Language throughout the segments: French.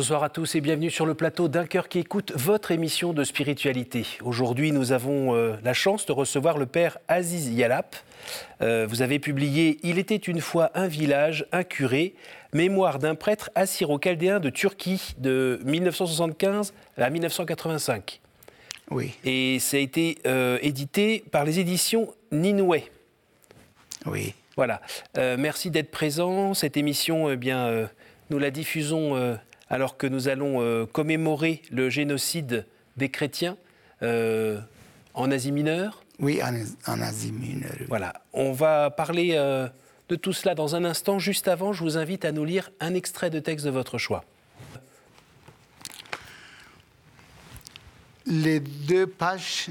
Bonsoir à tous et bienvenue sur le plateau d'un cœur qui écoute votre émission de spiritualité. Aujourd'hui, nous avons euh, la chance de recevoir le père Aziz Yalap. Euh, vous avez publié Il était une fois un village, un curé, mémoire d'un prêtre assyro-chaldéen de Turquie de 1975 à 1985. Oui, Et ça a été euh, édité par les éditions Ninoué. oui. Voilà. Merci d'être présent. Cette émission, eh bien, nous la diffusons alors que nous allons euh, commémorer le génocide des chrétiens euh, en Asie mineure. Oui, en, en Asie mineure. oui. Voilà. On va parler euh, de tout cela dans un instant. Juste avant, je vous invite à nous lire un extrait de texte de votre choix. Les deux pages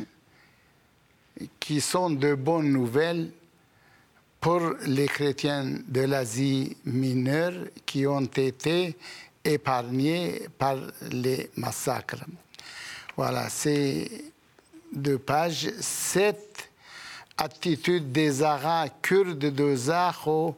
qui sont de bonnes nouvelles pour les chrétiens de l'Asie mineure qui ont été épargnés par les massacres. Voilà, c'est deux pages. Cette attitude des Arabes kurdes de Zaho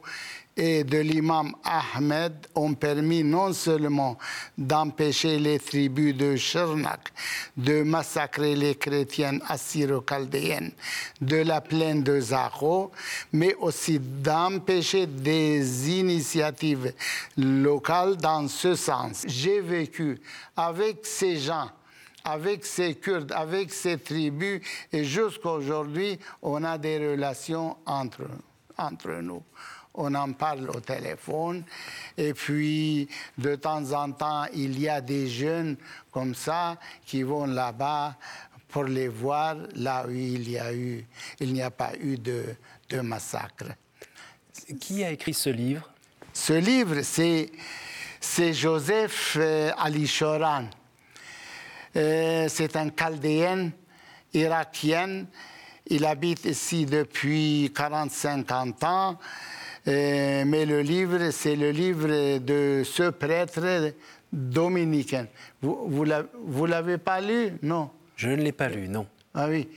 et de l'imam Ahmed ont permis non seulement d'empêcher les tribus de Chernak de massacrer les chrétiennes assyro-chaldéennes de la plaine de Zaho, mais aussi d'empêcher des initiatives locales dans ce sens. J'ai vécu avec ces gens avec ces Kurdes, avec ces tribus, et jusqu'à aujourd'hui, on a des relations entre, entre nous. On en parle au téléphone, et puis de temps en temps, il y a des jeunes comme ça qui vont là-bas pour les voir, là où il y a eu, il n'y a pas eu de, de massacre. Qui a écrit ce livre? Ce livre, c'est, c'est Joseph euh, Ali Shoran. Euh, c'est un chaldéen irakien. Il habite ici depuis 40-50 ans. Euh, mais le livre, c'est le livre de ce prêtre dominicain. Vous, l'a- vous l'avez pas lu? Non. Je ne l'ai pas lu, non. Ah oui.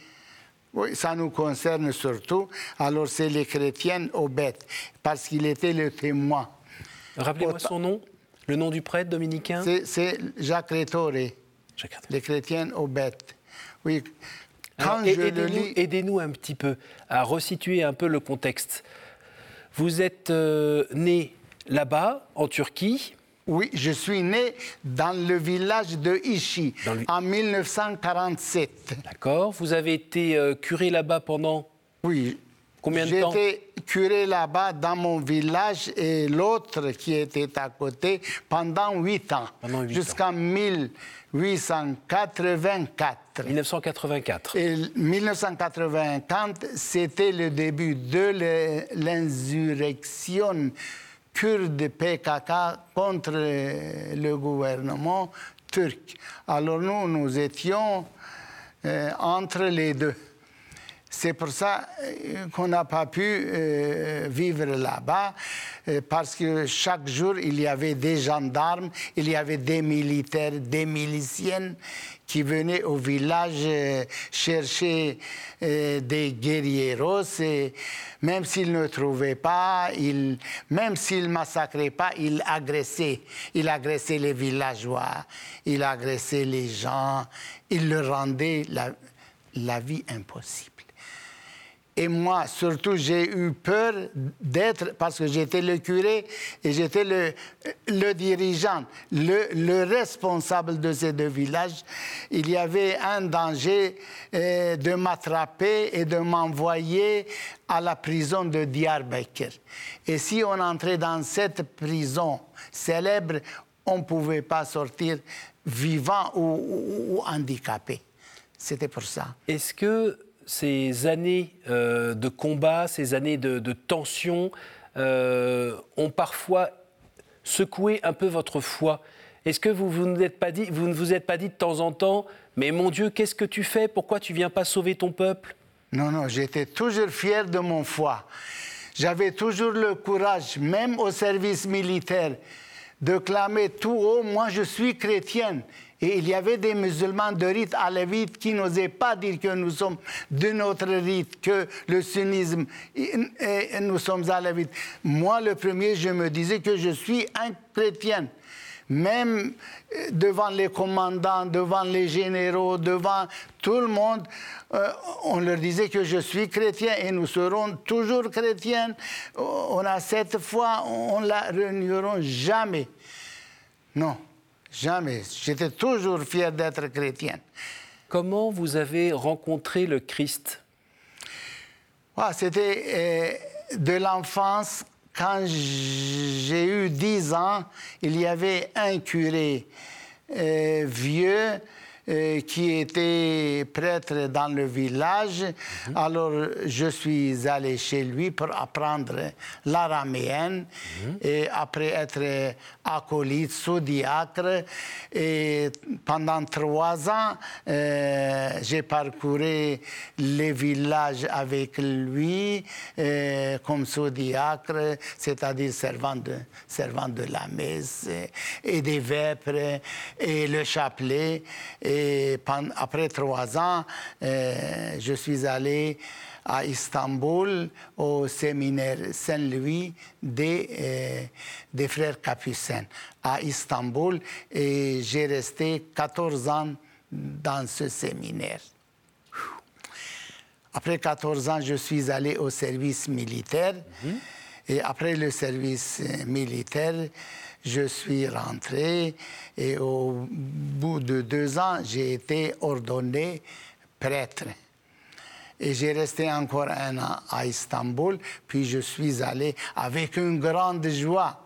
Oui, ça nous concerne surtout. Alors, c'est les chrétiens aux bêtes, parce qu'il était le témoin. Rappelez-moi son nom, le nom du prêtre dominicain? C'est- Jacques Rétoré, Chacun. les chrétiens aux bêtes. Oui. Alors, le aidez-nous, lis, aidez-nous un petit peu à resituer un peu le contexte. Vous êtes euh, né là-bas, en Turquie. oui, je suis né dans le village de Ichi le- en 1947. D'accord. Vous avez été euh, curé là-bas pendant Oui. Combien de temps J'étais curé là-bas dans mon village et l'autre qui était à côté pendant huit ans, Pendant jusqu'en 1884. 1984. Et 1984, c'était le début de l'insurrection kurde PKK contre le gouvernement turc. Alors nous, nous étions euh, entre les deux. C'est pour ça euh, qu'on n'a pas pu euh, vivre là-bas, parce que chaque jour, il y avait des gendarmes, il y avait des militaires, des miliciennes qui venaient au village euh, chercher euh, des guerrieros. Et même s'ils ne trouvaient pas, ils, même s'ils massacraient pas, ils agressaient. Ils agressaient les villageois, ils agressaient les gens, ils leur rendaient la vie impossible. Et moi, surtout, j'ai eu peur d'être, parce que j'étais le curé et j'étais le, dirigeant, le, le responsable de ces deux villages. Il y avait un danger euh, de m'attraper et de m'envoyer à la prison de Diyarbakir. Et si on entrait dans cette prison célèbre, on ne pouvait pas sortir vivant ou- ou handicapé. C'était pour ça. Est-ce que ces années euh, de combat, ces années de, de tension euh, ont parfois secoué un peu votre foi Est-ce que vous, vous, ne vous êtes pas dit, vous ne vous êtes pas dit de temps en temps, mais mon Dieu, qu'est-ce que tu fais? Pourquoi tu viens pas sauver ton peuple? Non, non, j'étais toujours fier de mon foi. J'avais toujours le courage, même au service militaire, de clamer tout haut, moi je suis chrétienne. Et il y avait des musulmans de rite alévite qui n'osaient pas dire que nous sommes de notre rite, que le sunnisme, nous sommes alévites. Moi, le premier, je me disais que je suis un chrétien. même euh, devant les commandants, devant les généraux, devant tout le monde, euh, on leur disait que je suis chrétien et nous serons toujours chrétiens. On a cette foi, on ne la renierons jamais. Non, jamais. J'étais toujours fier d'être chrétien. Comment vous avez rencontré le Christ? Ah, C'était euh, de l'enfance quand j'ai eu 10 ans, il y avait un curé euh, vieux euh, qui était prêtre dans le village. Mhm. Alors, je suis allé chez lui pour apprendre l'araméenne. Mhm. Et après être acolyte, sous-diacre, et pendant trois ans, euh, j'ai parcouru les villages avec lui euh, comme sous-diacre, c'est-à-dire servant de, servant de la messe, et des vêpres, et le chapelet. Et après trois ans, euh, je suis allé à Istanbul au séminaire Saint-Louis des, euh, des frères capucins à Istanbul et j'ai resté 14 ans dans ce séminaire. Après 14 ans, je suis allé au service militaire mhm. et après le service militaire, je suis rentré et au bout de deux ans, j'ai été ordonné prêtre. Et j'ai resté encore un an à Istanbul, puis je suis allé avec une grande joie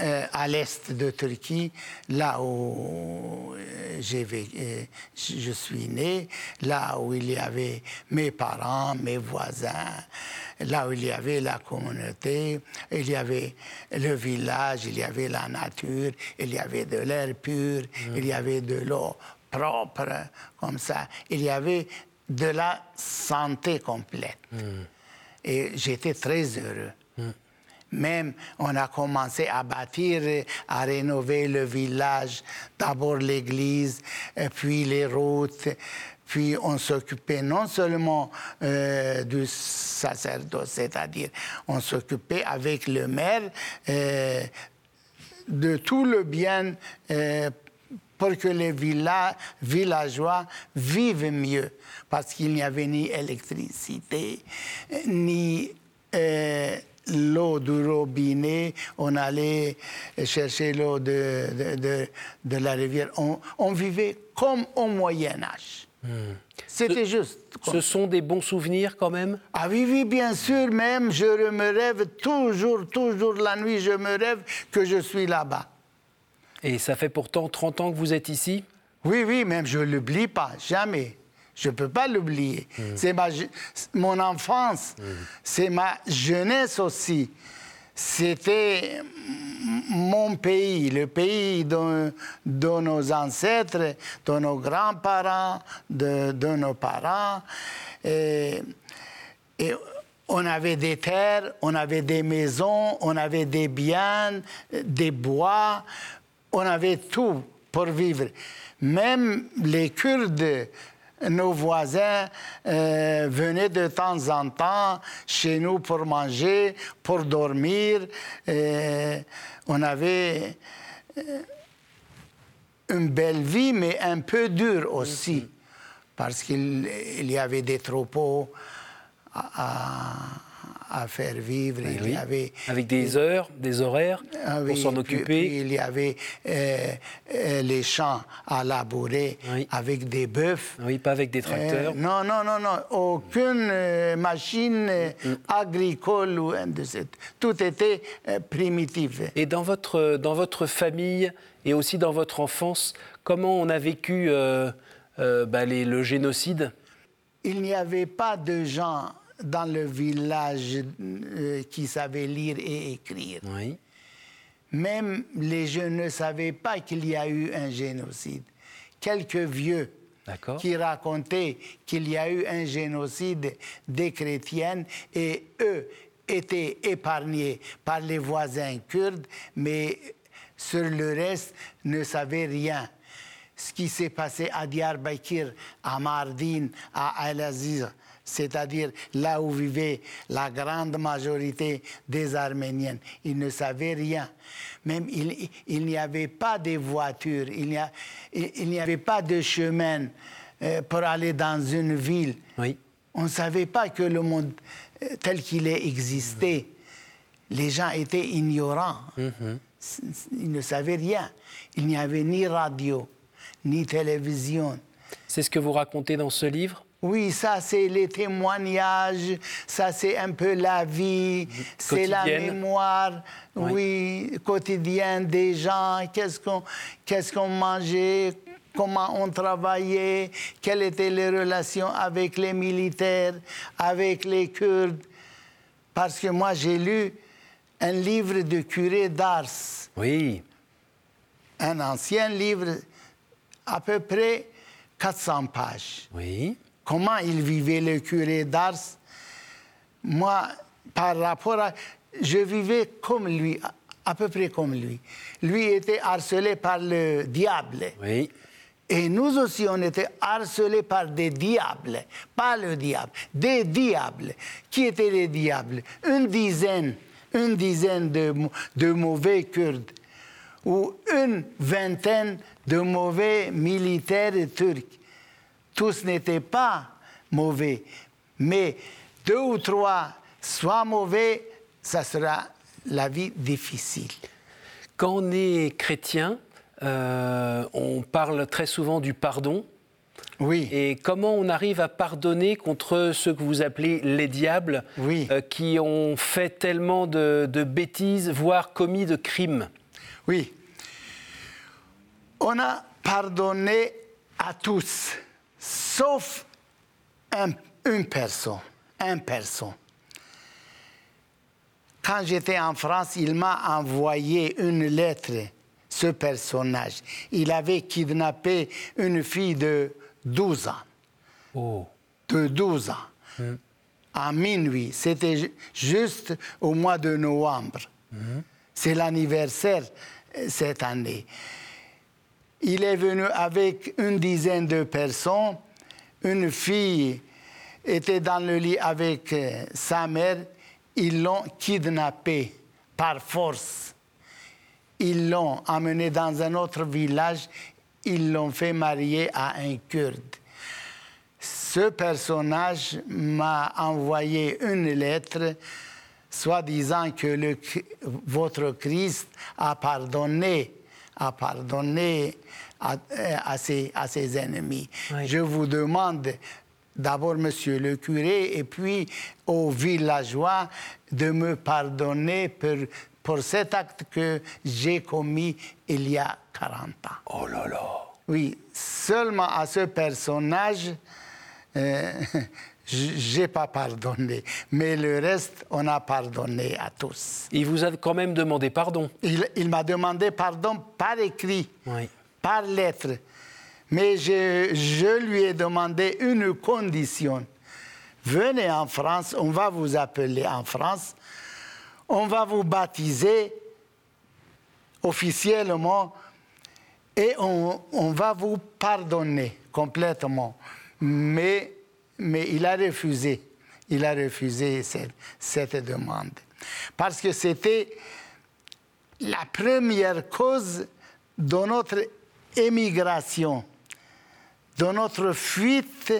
euh, à l'est de Turquie, là où euh, euh, je suis né, là où il y avait mes parents, mes voisins, là où il y avait la communauté, il y avait le village, il y avait la nature, il y avait de l'air pur, il y avait de l'eau propre, comme ça. Il y avait de la santé complète. Mm. Et j'étais très heureux. Mm. Même, on a commencé à bâtir, à rénover le village, d'abord l'église, puis les routes, puis on s'occupait non seulement euh, du sacerdoce, c'est-à-dire on s'occupait avec le maire euh, de tout le bien euh, pour que les villageois vivent mieux, parce qu'il n'y avait ni électricité, ni l'eau du robinet, on allait chercher l'eau de, de, la rivière. On, vivait comme au Moyen Âge. Hmm. C'était juste. Ce sont des bons souvenirs quand même? Ah oui, oui, bien sûr, même je me rêve toujours, toujours la nuit, je me rêve que je suis là-bas. Et ça fait pourtant 30 ans que vous êtes ici Oui, oui, même je ne l'oublie pas, jamais. Je ne peux pas l'oublier. Hmm. C'est mon enfance, hmm. c'est ma jeunesse aussi. C'était mon pays, le pays de, nos ancêtres, de nos grands-parents, de, nos parents. Et, on avait des terres, on avait des maisons, on avait des biens, des bois, on avait tout pour vivre. Même les Kurdes nos voisins euh, venaient de temps en temps chez nous pour manger, pour dormir. Euh, on avait euh, une belle vie, mais un peu dure aussi, parce qu'il y avait des troupeaux à à faire vivre. il y avait, Avec des heures, des horaires ah pour s'en occuper. il y avait euh, euh, les champs à labourer avec des bœufs. Oui, pas avec des tracteurs. Euh, non, non, non, non. Aucune machine mm. agricole ou de cette. Tout était primitif. Et dans votre, dans votre famille et aussi dans votre enfance, comment on a vécu bah, les, le génocide? Il n'y avait pas de gens dans le village euh, qui savaient lire et écrire. Même les jeunes ne savaient pas qu'il y a eu un génocide. Quelques vieux qui racontaient qu'il y a eu un génocide des chrétiennes et eux étaient épargnés par les voisins kurdes, mais sur le reste ne savaient rien. Ce qui s'est passé à Diyarbakir, à Mardin, à Al-Aziz, c'est-à-dire là où vivait la grande majorité des Arméniens. Ils ne savaient rien. Même il, n'y avait pas de voitures, il n'y avait pas de chemin euh, pour aller dans une ville. Oui. On ne savait pas que le monde euh, tel qu'il est existait. Les gens étaient ignorants. Mhm. Ils ne savaient rien. Il n'y avait ni radio, ni télévision. C'est ce que vous racontez dans ce livre? Oui, ça c'est les témoignages, ça c'est un peu la vie, c'est la mémoire, oui, quotidienne des gens, qu'est-ce qu'on qu'est-ce qu'on mangeait, comment on travaillait, quelles étaient les relations avec les militaires, avec les Kurdes. Parce que moi j'ai lu un livre de curé d'Ars. Oui. Un ancien livre, à peu près 400 pages. Oui comment il vivait le curé d'Ars? Moi, par rapport à... Je vivais comme lui, à peu près comme lui. Lui était harcelé par le diable. Oui. Et nous aussi, on était harcelés par des diables, pas le diable, des diables. Qui étaient les diables? Une dizaine, une dizaine de, de mauvais Kurdes ou une vingtaine de mauvais militaires turcs tous n'étaient pas mauvais, mais deux ou trois soient mauvais, ça sera la vie difficile. Quand on est chrétien, euh, on parle très souvent du pardon. Oui. Et comment on arrive à pardonner contre ceux que vous appelez les diables, oui. Euh, qui ont fait tellement de, de, bêtises, voire commis de crimes? Oui. On a pardonné à tous sauf une personne, un personne. Quand j'étais en France, il m'a envoyé une lettre, ce personnage. Il avait kidnappé une fille de 12 ans. Oh. De 12 ans. À minuit. C'était juste au mois de novembre. Hmm. C'est l'anniversaire euh, cette année. Il est venu avec une dizaine de personnes. Une fille était dans le lit avec euh, sa mère. Ils l'ont kidnappée par force. Ils l'ont amenée dans un autre village. Ils l'ont fait marier à un Kurde. Ce personnage m'a envoyé une lettre soit disant que votre Christ a pardonné à pardonner à, à, ses, à ses, ennemis. Je vous demande d'abord, monsieur le curé, et puis aux villageois de me pardonner pour, pour cet acte que j'ai commis il y a 40 ans. Oh là là Oui, seulement à ce personnage, euh, j'ai pas pardonné. Mais le reste, on a pardonné à tous. Il vous a quand même demandé pardon Il, m'a demandé pardon par écrit, oui. par lettre. Mais je, je, lui ai demandé une condition. Venez en France, on va vous appeler en France, on va vous baptiser officiellement et on, on va vous pardonner complètement. Mais mais il a refusé. Il a refusé cette, demande. Parce que c'était la première cause de notre émigration, de notre fuite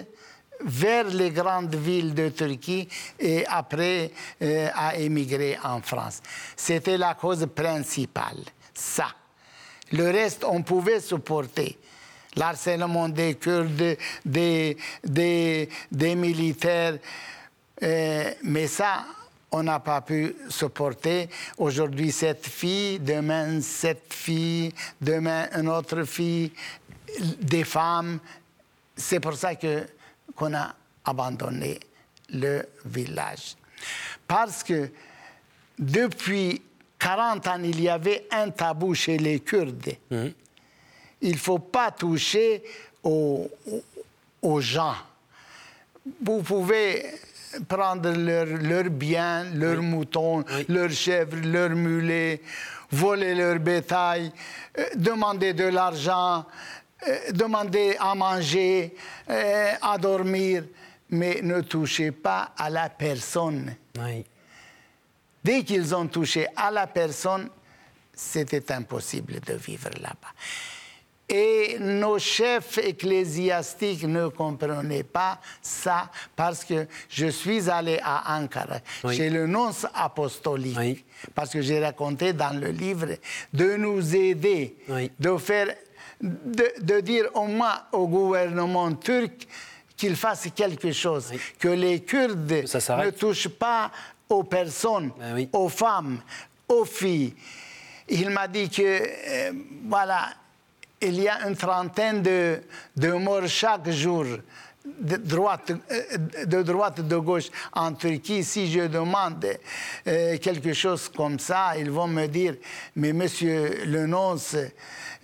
vers les grandes villes de Turquie et après euh, à émigrer en France. C'était la cause principale, ça. Le reste, on pouvait supporter l'harcèlement des Kurdes, des, des, des militaires. Euh, mais ça, on n'a pas pu supporter. Aujourd'hui, cette fille, demain, cette fille, demain, une autre fille, des femmes. C'est pour ça que, qu'on a abandonné le village. Parce que depuis 40 ans, il y avait un tabou chez les Kurdes. Mmh il ne faut pas toucher aux, gens. Vous pouvez prendre leurs biens, leurs moutons, leurs chèvres, leurs mulets, voler leur bétail, euh, demander de l'argent, euh, demander à manger, euh, à dormir. mais ne touchaient pas à la personne. Oui. Dès qu'ils ont touché à la personne, c'était impossible de vivre là-bas. Et nos chefs ecclésiastiques ne comprenaient pas ça parce que je suis allé à Ankara Oui. chez le nonce apostolique. Oui. Parce que j'ai raconté dans le livre de nous aider, Oui. de faire, de, de dire au moins au gouvernement turc qu'il fasse quelque chose, que les Kurdes Ça ne touchent pas aux personnes, Ben aux femmes, aux filles. Il m'a dit que, euh, voilà, il y a une trentaine de, morts chaque jour, de droite, de droite, de gauche en Turquie. Si je demande euh, quelque chose comme ça, ils vont me dire, mais monsieur le nonce,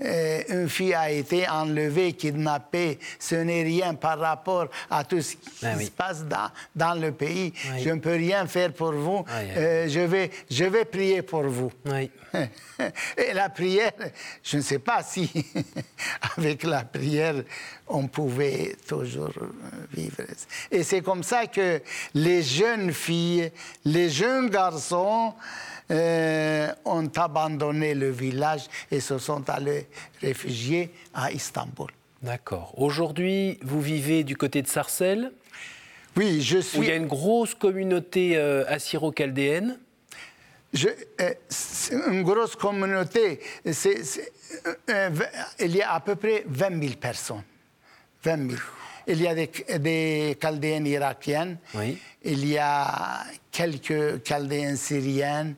euh, une fille a été enlevée, kidnappée, ce n'est rien par rapport à tout ce qui Ben oui. se passe dans, dans le pays. Oui. Je ne peux rien faire pour vous. Euh, je, vais, je vais prier pour vous. Oui. Et la prière, je ne sais pas si avec la prière, on pouvait toujours vivre. Et c'est comme ça que les jeunes filles, les jeunes garçons euh, ont abandonné le village et se sont allés réfugier à Istanbul. D'accord. Aujourd'hui, vous vivez du côté de Sarcelles, Oui, je où suis. il y a une grosse communauté euh, assyro-chaldéenne. Je- euh, une grosse communauté. Euh, il y a à peu près 20 000 personnes. 20 000. Il y a des, des chaldéennes irakiennes. Oui. Il y a quelques chaldéennes syriennes.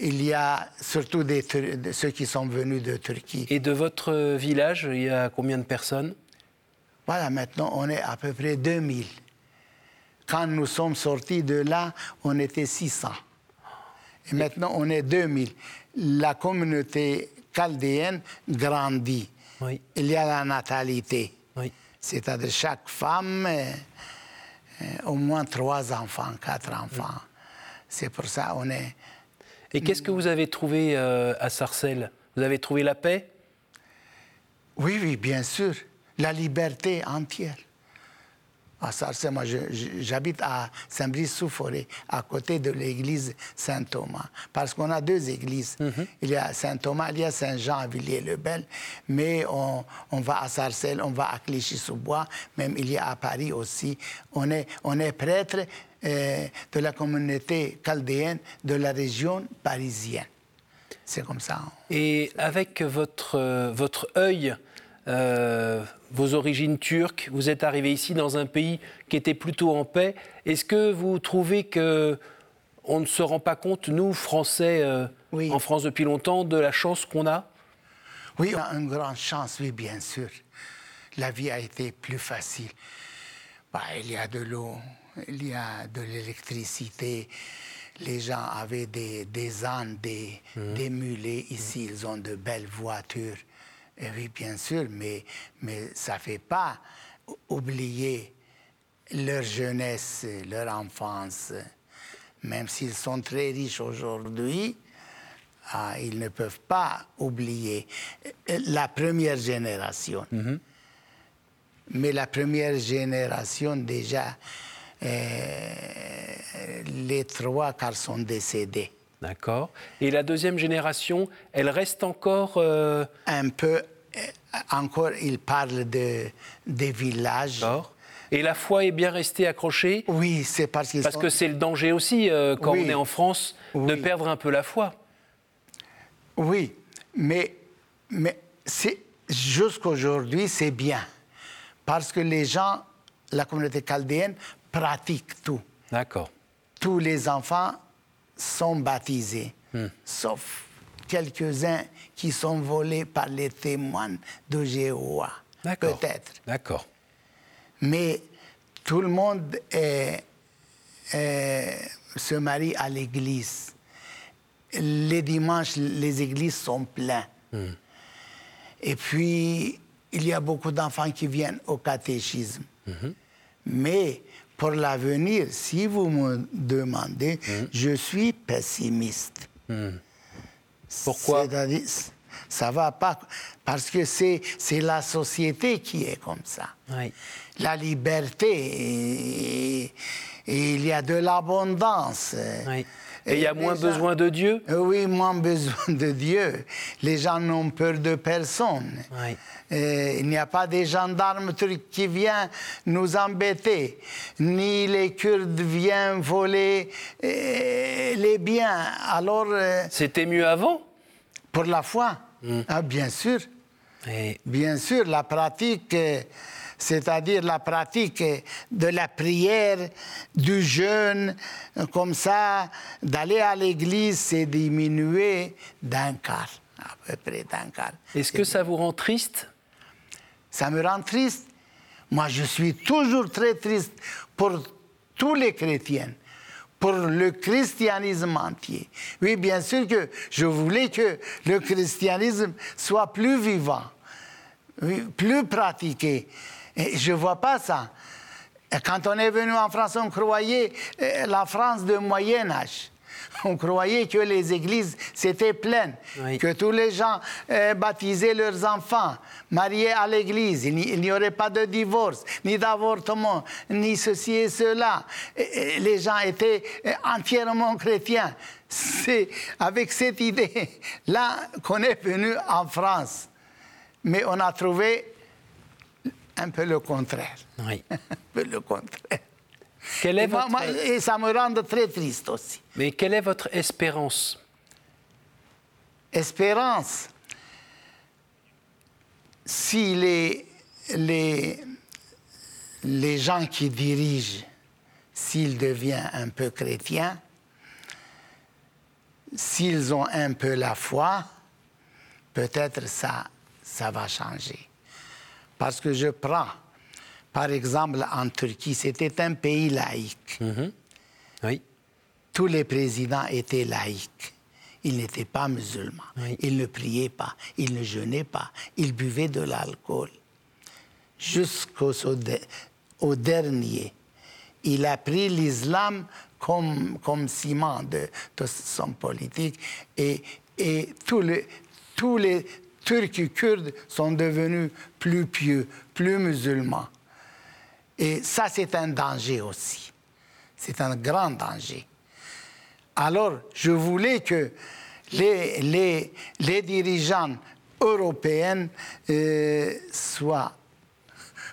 Il y a surtout des, ceux qui sont venus de Turquie. Et de votre village, il y a combien de personnes? Voilà, maintenant, on est à peu près 2000. Quand nous sommes sortis de là, on était 600. Et maintenant, on est 2000. La communauté chaldéenne grandit. Oui. Il y a la natalité. Oui. C'est-à-dire chaque femme, euh, euh, au moins trois enfants, quatre enfants. C'est pour ça on est... Et qu'est-ce que vous avez trouvé euh, à Sarcelles? Vous avez trouvé la paix? Oui, oui, bien sûr. La liberté entière. À Sarcelles, moi, j'habite à Saint-Brice-sous-Forêt, à côté de l'église Saint-Thomas. Parce qu'on a deux églises. Il y a Saint-Thomas, il y a Saint-Jean à Villiers-le-Bel. Mais on, on va à Sarcelles, on va à Clichy-sous-Bois, même il y a à Paris aussi. On est, on est prêtre euh, de la communauté chaldéenne de la région parisienne. C'est comme ça. Et avec votre, euh, votre œil, euh, vos origines turques, vous êtes arrivé ici dans un pays qui était plutôt en paix. Est-ce que vous trouvez que on ne se rend pas compte, nous, Français, euh, Oui. en France depuis longtemps, de la chance qu'on a? Oui, on a une grande chance, oui, bien sûr. La vie a été plus facile. Bah, il y a de l'eau, il y a de l'électricité. Les gens avaient des, des ânes, des, des mulets. Ici, ils ont de belles voitures. Et oui, bien sûr, mais, mais ça ne fait pas ou- oublier leur jeunesse, leur enfance. Même s'ils sont très riches aujourd'hui, ah, ils ne peuvent pas oublier euh, la première génération. Mais la première génération, déjà, euh, les trois quarts sont décédés. D'accord. Et la deuxième génération, elle reste encore. euh, Un peu, euh, encore, ils parlent de, des villages. D'accord. Et la foi est bien restée accrochée? Oui, c'est parce qu'ils Parce sont- que c'est le danger aussi, euh, quand Oui. on est en France, de perdre un peu la foi. Oui, mais, mais c'est- jusqu'aujourd'hui, c'est bien. Parce que les gens, la communauté chaldéenne, pratiquent tout. D'accord. Tous les enfants sont baptisés, sauf quelques-uns qui sont volés par les témoins de Jéhovah. Peut-être. D'accord. Mais tout le monde est- est- se marie à l'église. Les dimanches, les églises sont pleines. Et puis, il y a beaucoup d'enfants qui viennent au catéchisme. Mais pour l'avenir, si vous me demandez, je suis pessimiste. Pourquoi? C'est-à-dire, ça va pas. Parce que c'est la société qui est comme ça. La liberté, et, il y a de l'abondance. Et il y a moins besoin de Dieu Oui, moins besoin de Dieu. Les gens n'ont peur de personne. il n'y a pas des gendarmes qui viennent nous embêter, ni les Kurdes viennent voler les biens. Alors. Euh, C'était mieux avant Pour la foi hmm. ah, Bien sûr. Bien sûr, la pratique, euh, c'est-à-dire la pratique de la prière, du jeûne, comme ça, d'aller à l'église, c'est diminué d'un quart, à peu près d'un quart. Est-ce que ça vous rend triste? Ça me rend triste. Moi, je suis toujours très triste pour tous les chrétiens pour le christianisme entier. Oui, bien sûr que je voulais que le christianisme soit plus vivant, plus pratiqué. Et je ne vois pas ça. quand on est venu en France, on croyait euh, la France de Moyen Âge. On croyait que les églises s'étaient pleines, que tous les gens euh, baptisaient leurs enfants, mariés à l'église. Il n'y aurait pas de divorce, ni d'avortement, ni ceci et cela. les gens étaient euh, entièrement chrétiens. C'est avec cette idée-là qu'on est venu en France. Mais on a trouvé un peu le contraire. Oui. un peu le contraire. Quelle est et, votre... moi, et ça me rend très triste aussi. Mais quelle est votre espérance? Espérance. Si les, les, les gens qui dirigent, s'ils deviennent un peu chrétiens, s'ils ont un peu la foi, peut-être ça, ça va changer. Parce que je prends, par exemple, en Turquie, c'était un pays laïque. Mhm. Oui. Tous les présidents étaient laïcs. Ils n'étaient pas musulmans. Ils ne priaient pas. Ils ne jeûnaient pas. Ils buvaient de l'alcool. Jusqu'au au dernier. Il a pris l'islam comme, comme ciment de, de son politique. Et, et tous les, tous les Turcs et Kurdes sont devenus plus pieux, plus musulmans. Et ça, c'est un danger aussi. C'est un grand danger. Alors, je voulais que les, les, les dirigeants européens euh, soient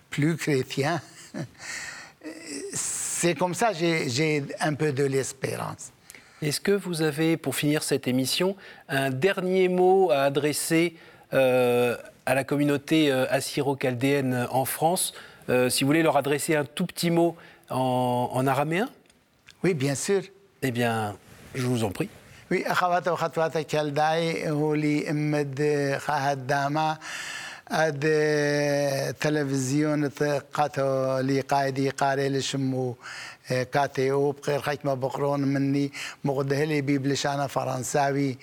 plus chrétiens. C'est comme ça que j'ai un peu de l'espérance. Est-ce que vous avez, pour finir cette émission, un dernier mot à adresser à la communauté euh, assyro-chaldéenne en France. Euh, si vous voulez leur adresser un tout petit mot en, en araméen Oui, bien sûr. Eh bien, je vous en prie. Oui, اد تلفزيون قاتو لي قايدي قاري لشمو إيه، كاتي وبخير ما بقرون مني. مغدهلي بي بلش أنا فرنساوي.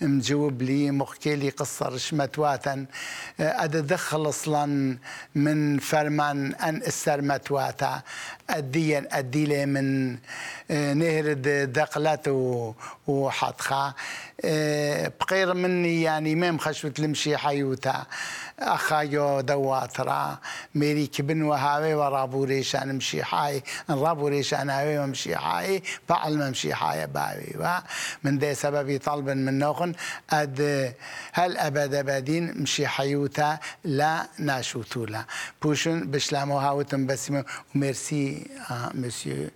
مجوب لي مخكي لي قصر شمتواتا أصلا إيه، من فرمان أن استرمت متواتا اديا اديلي من إيه، نهر دقلت وحطخا. بقير مني يعني مام خشوة لمشي حيوتا. اخايو دواترا. ميري كبن وهاوي ورابوريش أنا مشي حاي. رابوريش هاوي ومشي حاي فعل ممشي حاي باوي من ده سببي طلب من نوخن أد هل أبد أبدين مشي حيوتا لا ناشوتولا. بوشن بشلامو هاوتن بسيمو وميرسي آه مسيو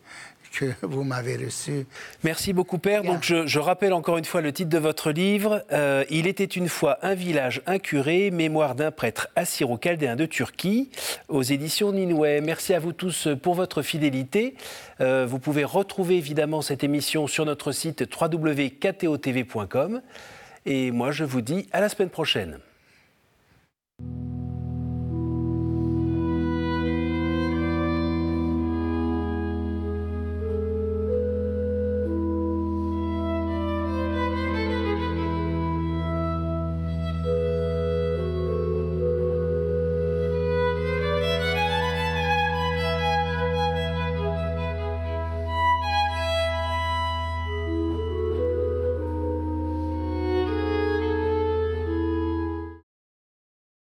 que vous m'avez reçu. Merci beaucoup, Père. Donc, je, rappelle encore une fois le titre de votre livre. Euh, Il était une fois un village, un curé, mémoire d'un prêtre assyro-chaldéen de Turquie, aux éditions Ninoué. Merci à vous tous pour votre fidélité. Euh, vous pouvez retrouver évidemment cette émission sur notre site www.ktotv.com. Et moi, je vous dis à la semaine prochaine.